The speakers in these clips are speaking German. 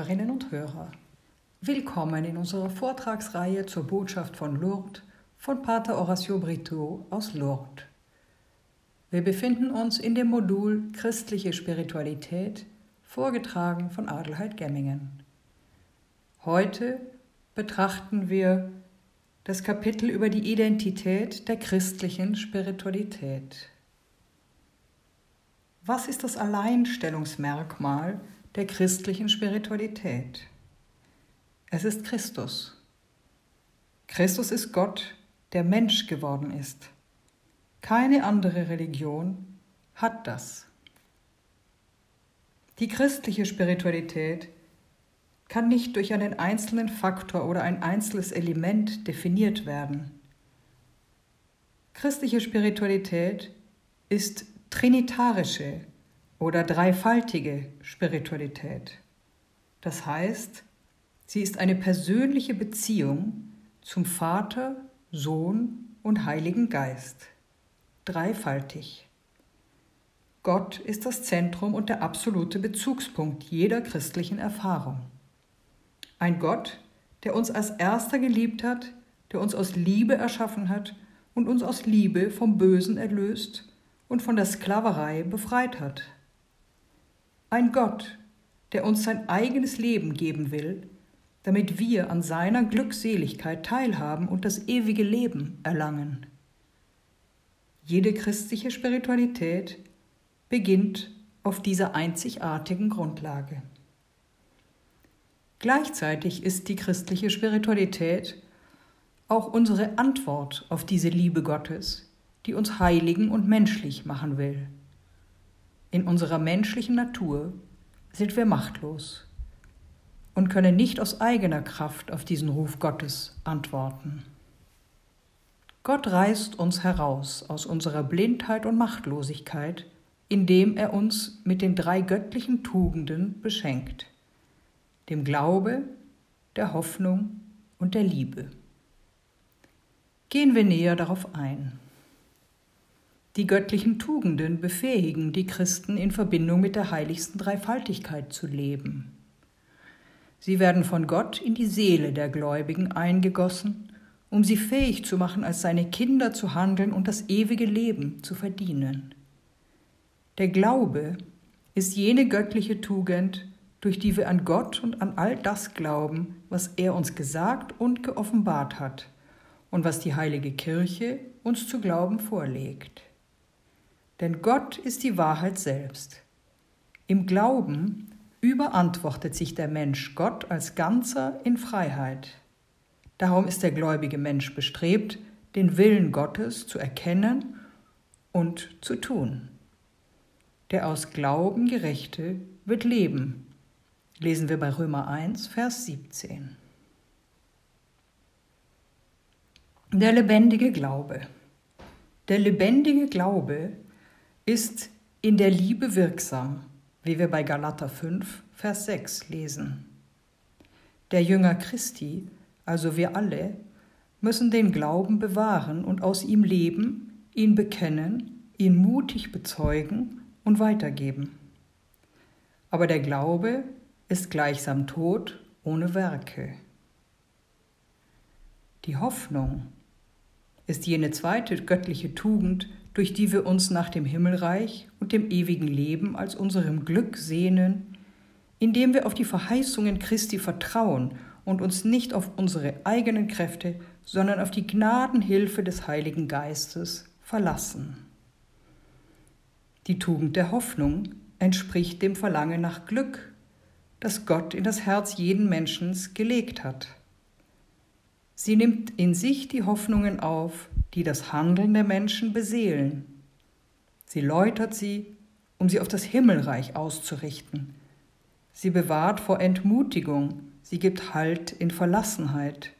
Hörerinnen und Hörer. Willkommen in unserer Vortragsreihe zur Botschaft von Lourdes von Pater Horacio Brito aus Lourdes. Wir befinden uns in dem Modul Christliche Spiritualität, vorgetragen von Adelheid Gemmingen. Heute betrachten wir das Kapitel über die Identität der christlichen Spiritualität. Was ist das Alleinstellungsmerkmal der christlichen Spiritualität? Es ist Christus. Christus ist Gott, der Mensch geworden ist. Keine andere Religion hat das. Die christliche Spiritualität kann nicht durch einen einzelnen Faktor oder ein einzelnes Element definiert werden. Christliche Spiritualität ist trinitarische oder dreifaltige Spiritualität. Das heißt, sie ist eine persönliche Beziehung zum Vater, Sohn und Heiligen Geist. Dreifaltig. Gott ist das Zentrum und der absolute Bezugspunkt jeder christlichen Erfahrung. Ein Gott, der uns als erster geliebt hat, der uns aus Liebe erschaffen hat und uns aus Liebe vom Bösen erlöst und von der Sklaverei befreit hat. Ein Gott, der uns sein eigenes Leben geben will, damit wir an seiner Glückseligkeit teilhaben und das ewige Leben erlangen. Jede christliche Spiritualität beginnt auf dieser einzigartigen Grundlage. Gleichzeitig ist die christliche Spiritualität auch unsere Antwort auf diese Liebe Gottes, die uns heiligen und menschlich machen will. In unserer menschlichen Natur sind wir machtlos und können nicht aus eigener Kraft auf diesen Ruf Gottes antworten. Gott reißt uns heraus aus unserer Blindheit und Machtlosigkeit, indem er uns mit den drei göttlichen Tugenden beschenkt dem Glaube, der Hoffnung und der Liebe. Gehen wir näher darauf ein. Die göttlichen Tugenden befähigen die Christen in Verbindung mit der heiligsten Dreifaltigkeit zu leben. Sie werden von Gott in die Seele der Gläubigen eingegossen, um sie fähig zu machen, als seine Kinder zu handeln und das ewige Leben zu verdienen. Der Glaube ist jene göttliche Tugend, durch die wir an Gott und an all das glauben, was er uns gesagt und geoffenbart hat und was die heilige Kirche uns zu glauben vorlegt. Denn Gott ist die Wahrheit selbst. Im Glauben überantwortet sich der Mensch Gott als Ganzer in Freiheit. Darum ist der gläubige Mensch bestrebt, den Willen Gottes zu erkennen und zu tun. Der aus Glauben Gerechte wird leben lesen wir bei Römer 1, Vers 17. Der lebendige Glaube. Der lebendige Glaube ist in der Liebe wirksam, wie wir bei Galater 5, Vers 6 lesen. Der Jünger Christi, also wir alle, müssen den Glauben bewahren und aus ihm leben, ihn bekennen, ihn mutig bezeugen und weitergeben. Aber der Glaube ist gleichsam Tod ohne Werke. Die Hoffnung ist jene zweite göttliche Tugend, durch die wir uns nach dem Himmelreich und dem ewigen Leben als unserem Glück sehnen, indem wir auf die Verheißungen Christi vertrauen und uns nicht auf unsere eigenen Kräfte, sondern auf die Gnadenhilfe des Heiligen Geistes verlassen. Die Tugend der Hoffnung entspricht dem Verlangen nach Glück das Gott in das Herz jeden Menschen gelegt hat. Sie nimmt in sich die Hoffnungen auf, die das Handeln der Menschen beseelen. Sie läutert sie, um sie auf das Himmelreich auszurichten. Sie bewahrt vor Entmutigung, sie gibt Halt in Verlassenheit.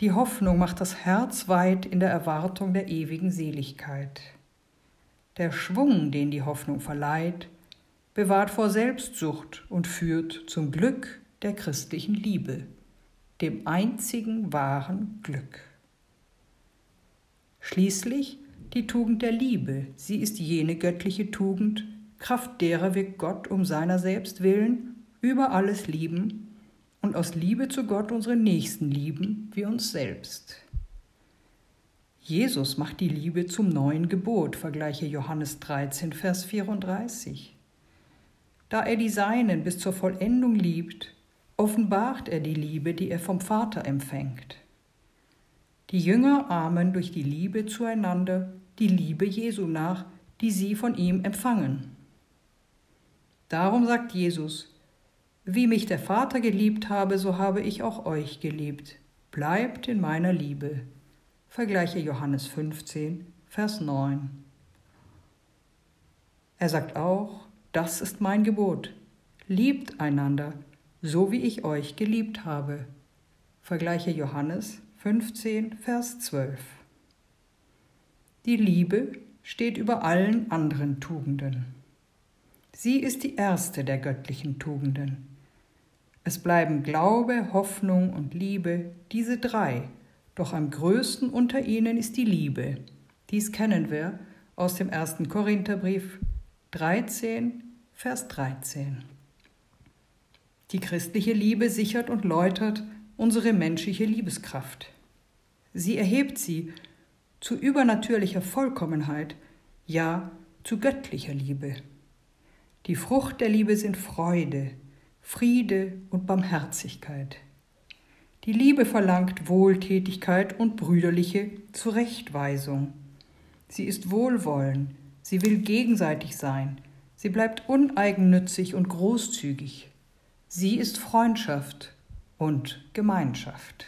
Die Hoffnung macht das Herz weit in der Erwartung der ewigen Seligkeit. Der Schwung, den die Hoffnung verleiht, bewahrt vor Selbstsucht und führt zum Glück der christlichen Liebe, dem einzigen wahren Glück. Schließlich die Tugend der Liebe, sie ist jene göttliche Tugend, Kraft derer wir Gott um seiner selbst willen über alles lieben und aus Liebe zu Gott unsere Nächsten lieben wie uns selbst. Jesus macht die Liebe zum neuen Gebot, vergleiche Johannes 13, Vers 34. Da er die Seinen bis zur Vollendung liebt, offenbart er die Liebe, die er vom Vater empfängt. Die Jünger ahmen durch die Liebe zueinander die Liebe Jesu nach, die sie von ihm empfangen. Darum sagt Jesus, wie mich der Vater geliebt habe, so habe ich auch euch geliebt. Bleibt in meiner Liebe. Vergleiche Johannes 15, Vers 9. Er sagt auch, das ist mein Gebot. Liebt einander, so wie ich euch geliebt habe. Vergleiche Johannes 15, Vers 12. Die Liebe steht über allen anderen Tugenden. Sie ist die erste der göttlichen Tugenden. Es bleiben Glaube, Hoffnung und Liebe, diese drei, doch am größten unter ihnen ist die Liebe. Dies kennen wir aus dem ersten Korintherbrief 13, Vers 13. Die christliche Liebe sichert und läutert unsere menschliche Liebeskraft. Sie erhebt sie zu übernatürlicher Vollkommenheit, ja zu göttlicher Liebe. Die Frucht der Liebe sind Freude, Friede und Barmherzigkeit. Die Liebe verlangt Wohltätigkeit und brüderliche Zurechtweisung. Sie ist Wohlwollen, sie will gegenseitig sein, sie bleibt uneigennützig und großzügig. Sie ist Freundschaft und Gemeinschaft.